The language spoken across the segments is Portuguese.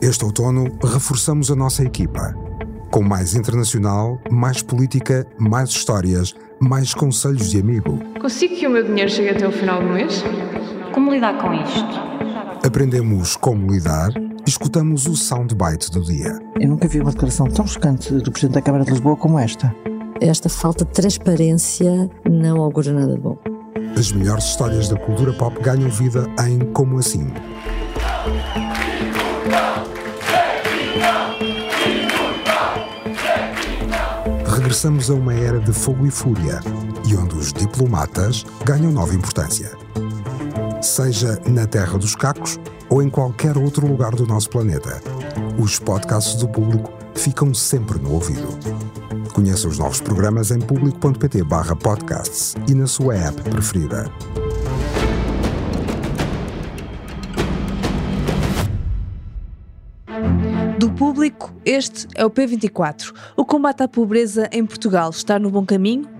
Este outono, reforçamos a nossa equipa. Com mais internacional, mais política, mais histórias, mais conselhos de amigo. Consigo que o meu dinheiro chegue até o final do mês? Como lidar com isto? Aprendemos como lidar e escutamos o soundbite do dia. Eu nunca vi uma declaração tão chocante do Presidente da Câmara de Lisboa como esta. Esta falta de transparência não augura nada de bom. As melhores histórias da cultura pop ganham vida em Como Assim. Regressamos a uma era de fogo e fúria e onde os diplomatas ganham nova importância. Seja na Terra dos Cacos ou em qualquer outro lugar do nosso planeta, os podcasts do público ficam sempre no ouvido. Conheça os novos programas em público.pt/podcasts e na sua app preferida. Este é o P24. O combate à pobreza em Portugal está no bom caminho?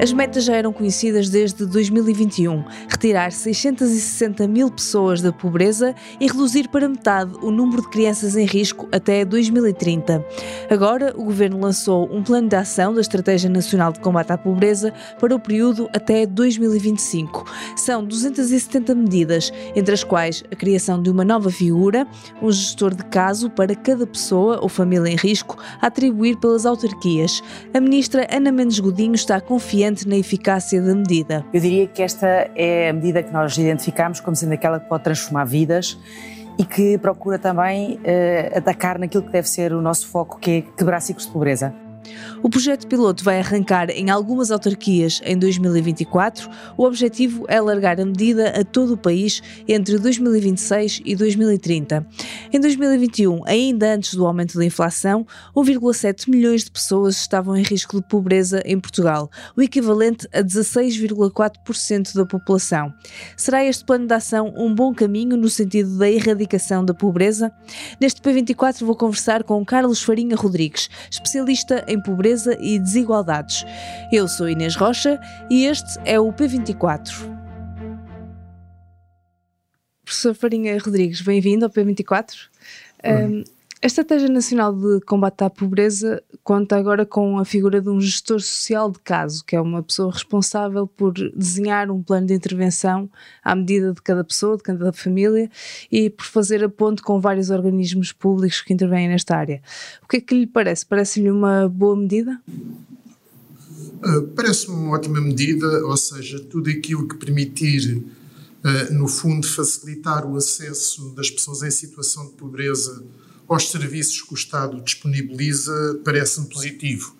As metas já eram conhecidas desde 2021: retirar 660 mil pessoas da pobreza e reduzir para metade o número de crianças em risco até 2030. Agora, o governo lançou um plano de ação da Estratégia Nacional de Combate à Pobreza para o período até 2025. São 270 medidas, entre as quais a criação de uma nova figura, um gestor de caso para cada pessoa ou família em risco, a atribuir pelas autarquias. A ministra Ana Mendes Godinho está confiante na eficácia da medida. Eu diria que esta é a medida que nós identificamos como sendo aquela que pode transformar vidas e que procura também uh, atacar naquilo que deve ser o nosso foco, que é quebrar ciclos de pobreza. O projeto piloto vai arrancar em algumas autarquias em 2024. O objetivo é alargar a medida a todo o país entre 2026 e 2030. Em 2021, ainda antes do aumento da inflação, 1,7 milhões de pessoas estavam em risco de pobreza em Portugal, o equivalente a 16,4% da população. Será este plano de ação um bom caminho no sentido da erradicação da pobreza? Neste P24 vou conversar com Carlos Farinha Rodrigues, especialista em pobreza e desigualdades. Eu sou Inês Rocha e este é o P24. Professor Farinha Rodrigues, bem-vindo ao P24. Um, a Estratégia Nacional de Combate à Pobreza conta agora com a figura de um gestor social de caso, que é uma pessoa responsável por desenhar um plano de intervenção à medida de cada pessoa, de cada família e por fazer a ponte com vários organismos públicos que intervêm nesta área. O que é que lhe parece? Parece-lhe uma boa medida? Uh, Parece-me uma ótima medida, ou seja, tudo aquilo que permitir, uh, no fundo, facilitar o acesso das pessoas em situação de pobreza aos serviços que o Estado disponibiliza parece-me positivo.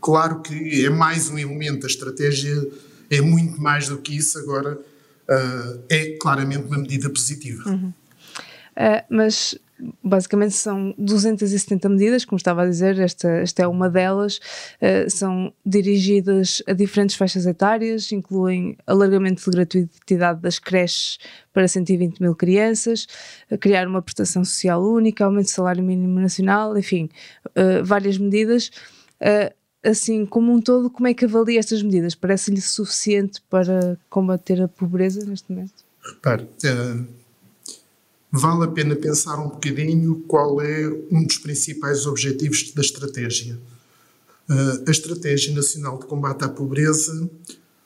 Claro que é mais um elemento, a estratégia é muito mais do que isso, agora uh, é claramente uma medida positiva. Uhum. Uh, mas basicamente são 270 medidas, como estava a dizer, esta, esta é uma delas, uh, são dirigidas a diferentes faixas etárias, incluem alargamento de gratuidade das creches para 120 mil crianças, criar uma prestação social única, aumento do salário mínimo nacional, enfim, uh, várias medidas. Uh, assim, como um todo, como é que avalia estas medidas? Parece-lhe suficiente para combater a pobreza neste momento? Repare, vale a pena pensar um bocadinho qual é um dos principais objetivos da estratégia. Uh, a Estratégia Nacional de Combate à Pobreza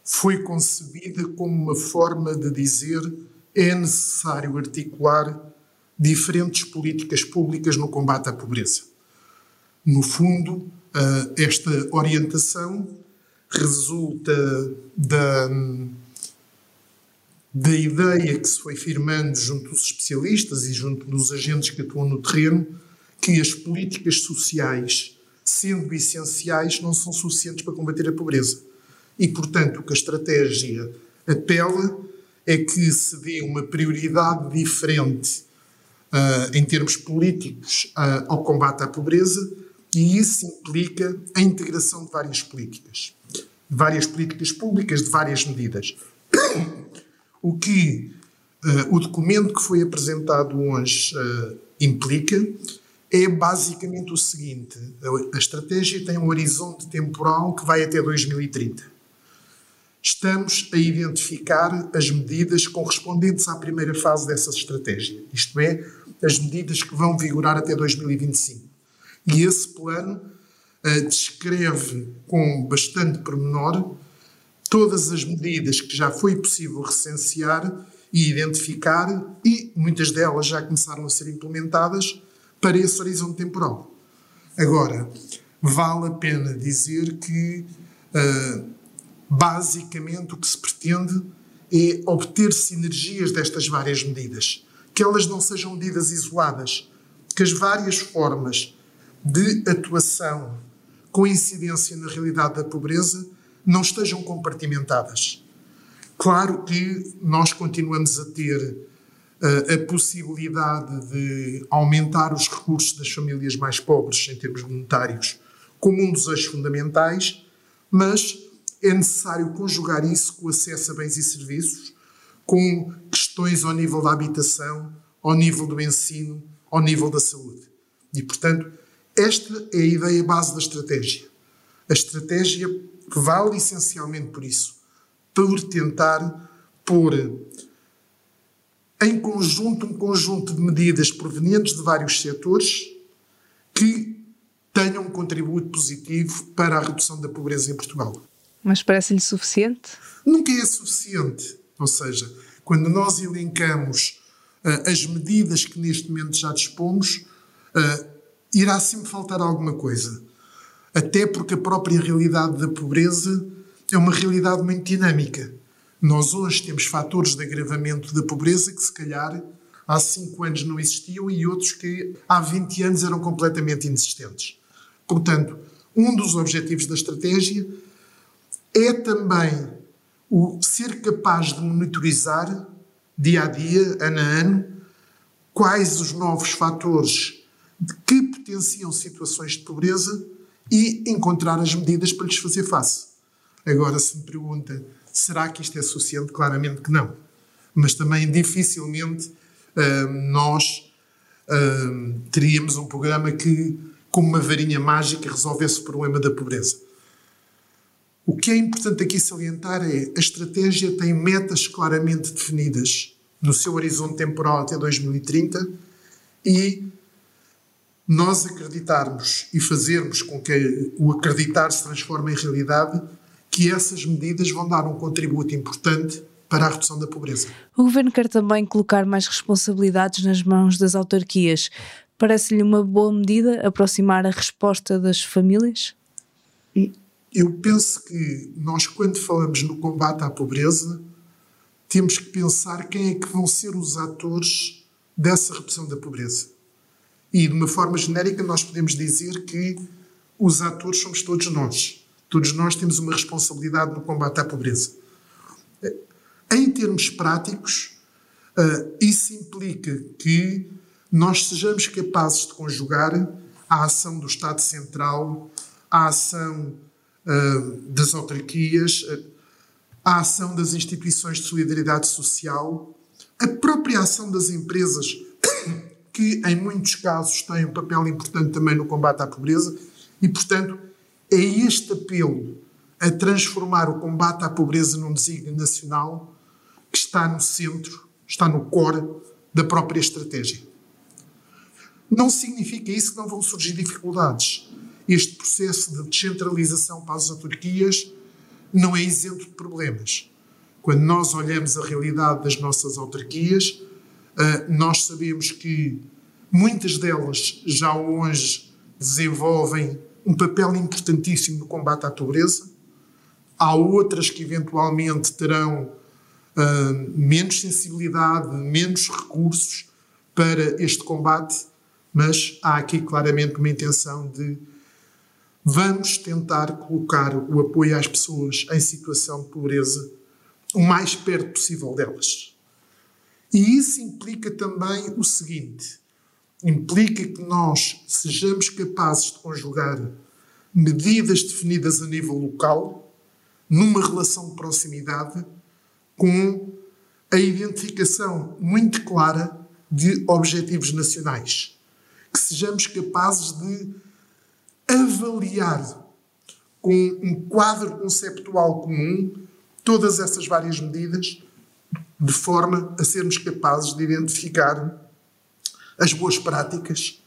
foi concebida como uma forma de dizer é necessário articular diferentes políticas públicas no combate à pobreza. No fundo, uh, esta orientação resulta da da ideia que se foi firmando junto dos especialistas e junto dos agentes que atuam no terreno, que as políticas sociais, sendo essenciais, não são suficientes para combater a pobreza. E, portanto, o que a estratégia apela é que se dê uma prioridade diferente uh, em termos políticos uh, ao combate à pobreza, e isso implica a integração de várias políticas, de várias políticas públicas, de várias medidas. O que uh, o documento que foi apresentado hoje uh, implica é basicamente o seguinte: a, a estratégia tem um horizonte temporal que vai até 2030. estamos a identificar as medidas correspondentes à primeira fase dessa estratégia, isto é, as medidas que vão vigorar até 2025. E esse plano uh, descreve com bastante pormenor todas as medidas que já foi possível recensear e identificar, e muitas delas já começaram a ser implementadas para esse horizonte temporal. Agora, vale a pena dizer que, uh, basicamente, o que se pretende é obter sinergias destas várias medidas, que elas não sejam medidas isoladas, que as várias formas de atuação com incidência na realidade da pobreza não estejam compartimentadas. Claro que nós continuamos a ter uh, a possibilidade de aumentar os recursos das famílias mais pobres em termos monetários como um dos eixos fundamentais, mas é necessário conjugar isso com o acesso a bens e serviços, com questões ao nível da habitação, ao nível do ensino, ao nível da saúde. E, portanto, esta é a ideia base da estratégia. A estratégia vale essencialmente por isso, por tentar pôr em conjunto um conjunto de medidas provenientes de vários setores que tenham um contributo positivo para a redução da pobreza em Portugal. Mas parece-lhe suficiente? Nunca é suficiente. Ou seja, quando nós elencamos uh, as medidas que neste momento já dispomos, uh, irá sempre faltar alguma coisa. Até porque a própria realidade da pobreza é uma realidade muito dinâmica. Nós hoje temos fatores de agravamento da pobreza que, se calhar, há 5 anos não existiam e outros que há 20 anos eram completamente inexistentes. Portanto, um dos objetivos da estratégia é também o ser capaz de monitorizar dia a dia, ano a ano, quais os novos fatores que potenciam situações de pobreza e encontrar as medidas para lhes fazer face. Agora, se me pergunta, será que isto é suficiente? Claramente que não. Mas também dificilmente uh, nós uh, teríamos um programa que como uma varinha mágica, resolvesse o problema da pobreza. O que é importante aqui salientar é a estratégia tem metas claramente definidas no seu horizonte temporal até 2030 e nós acreditarmos e fazermos com que o acreditar se transforme em realidade, que essas medidas vão dar um contributo importante para a redução da pobreza. O Governo quer também colocar mais responsabilidades nas mãos das autarquias. Parece-lhe uma boa medida aproximar a resposta das famílias? Eu penso que nós, quando falamos no combate à pobreza, temos que pensar quem é que vão ser os atores dessa redução da pobreza. E, de uma forma genérica, nós podemos dizer que os atores somos todos nós. Todos nós temos uma responsabilidade no combate à pobreza. Em termos práticos, eh, isso implica que nós sejamos capazes de conjugar a ação do Estado Central, a ação uh, das autarquias, a ação das instituições de solidariedade social, a própria ação das empresas, que em muitos casos têm um papel importante também no combate à pobreza, e portanto é este apelo a transformar o combate à pobreza num desígnio nacional que está no centro, está no core da própria estratégia. Não significa isso que não vão surgir dificuldades. Este processo de descentralização para as autarquias não é isento de problemas. Quando nós olhamos a realidade das nossas autarquias, nós sabemos que muitas delas já hoje desenvolvem um papel importantíssimo no combate à pobreza. Há outras que eventualmente terão uh, menos sensibilidade, menos recursos para este combate, mas há aqui claramente uma intenção de vamos tentar colocar o apoio às pessoas em situação de pobreza o mais perto possível delas. E isso implica também o seguinte: implica que nós sejamos capazes de conjugar medidas definidas a nível local, numa relação de proximidade, com a identificação muito clara de objetivos nacionais que sejamos capazes de avaliar com um quadro conceptual comum todas essas várias medidas de forma a sermos capazes de identificar as boas práticas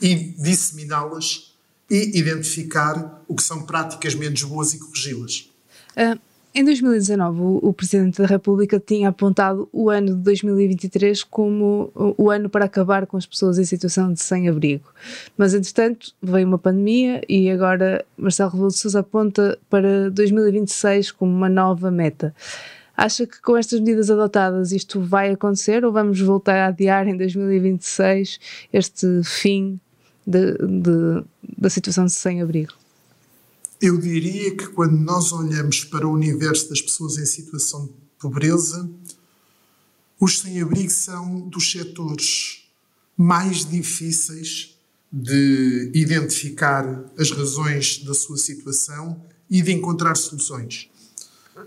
e disseminá-las e identificar o que são práticas menos boas e corrigi-las. Uh, em 2019, o, o, Presidente da República tinha apontado o ano de 2023 como o, o ano para acabar com as pessoas em situação de sem-abrigo. Mas, entretanto, veio uma pandemia e agora Marcelo Rebelo de Sousa aponta para 2026 como uma nova meta. Acha que com estas medidas adotadas isto vai acontecer ou vamos voltar a adiar em 2026 este fim de, de, da situação de sem-abrigo? Eu diria que quando nós olhamos para o universo das pessoas em situação de pobreza, os sem-abrigo são dos setores mais difíceis de identificar as razões da sua situação e de encontrar soluções.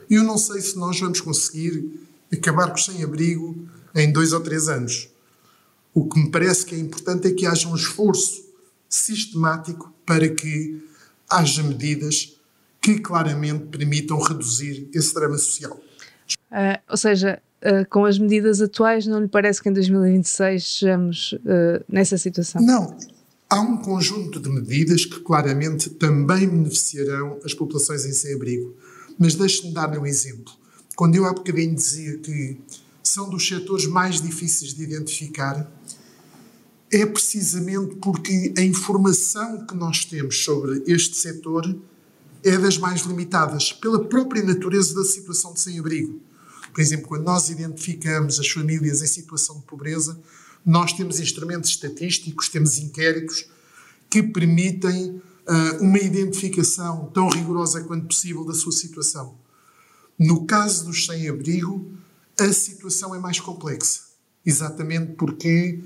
Eu não sei se nós vamos conseguir acabar com o sem-abrigo em dois ou três anos. O que me parece que é importante é que haja um esforço sistemático para que haja medidas que claramente permitam reduzir esse drama social. Uh, ou seja, uh, com as medidas atuais, não lhe parece que em 2026 sejamos uh, nessa situação? Não. Há um conjunto de medidas que claramente também beneficiarão as populações em sem-abrigo. Mas deixe-me dar-lhe um exemplo. Quando eu há bocadinho dizia que são dos setores mais difíceis de identificar, é precisamente porque a informação que nós temos sobre este setor é das mais limitadas, pela própria natureza da situação de sem-abrigo. Por exemplo, quando nós identificamos as famílias em situação de pobreza, nós temos instrumentos estatísticos, temos inquéritos que permitem uh, uma identificação tão rigorosa quanto possível da sua situação. No caso dos sem-abrigo, a situação é mais complexa, exatamente porque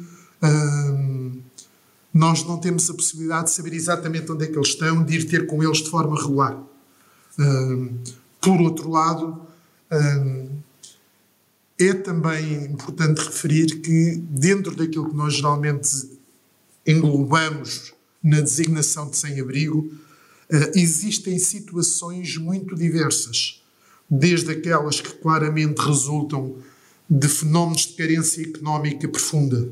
nós não temos a possibilidade de saber exatamente onde é que eles estão, de ir ter com eles de forma regular. por outro lado, é também importante referir que, dentro daquilo que nós geralmente englobamos na designação de sem-abrigo, uh, existem situações muito diversas, desde aquelas que claramente resultam de fenómenos de carência económica profunda,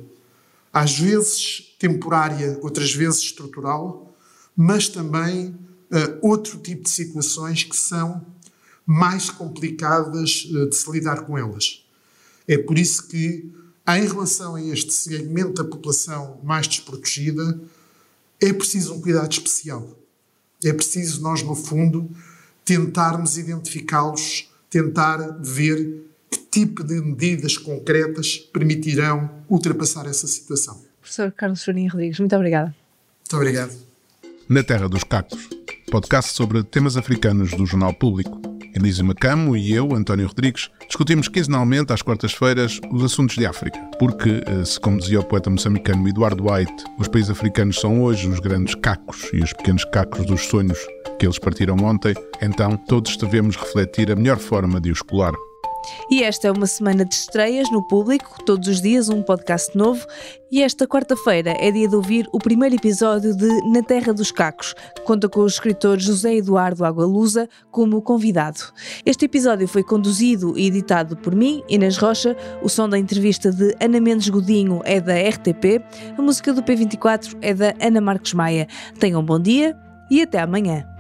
às vezes temporária, outras vezes estrutural, mas também uh, outro tipo de situações que são mais complicadas uh, de se lidar com elas. É por isso que, em relação a este segmento da população mais desprotegida, é preciso um cuidado especial. É preciso nós, no fundo, tentarmos identificá-los, tentar ver tipo de medidas concretas permitirão ultrapassar essa situação. Professor Carlos Farinha Rodrigues, muito obrigada. Muito obrigado. Na Terra dos Cacos, podcast sobre temas africanos do Jornal Público. Elisa Macamo e eu, António Rodrigues, discutimos quinzenalmente às quartas-feiras os assuntos de África. Porque, eh, se como dizia o poeta moçambicano Eduardo White, os países africanos são hoje os grandes cacos e os pequenos cacos dos sonhos que eles partiram ontem, então todos devemos refletir a melhor forma de os colar. E esta é uma semana de estreias no público, todos os dias um podcast novo. E esta quarta-feira é dia de ouvir o primeiro episódio de Na Terra dos Cacos, que conta com o escritor José Eduardo Agualusa como convidado. Este episódio foi conduzido e editado por mim, Inês Rocha. O som da entrevista de Ana Mendes Godinho é da RTP. A música do P24 é da Ana Marcos Maia. Tenham um bom dia e até amanhã.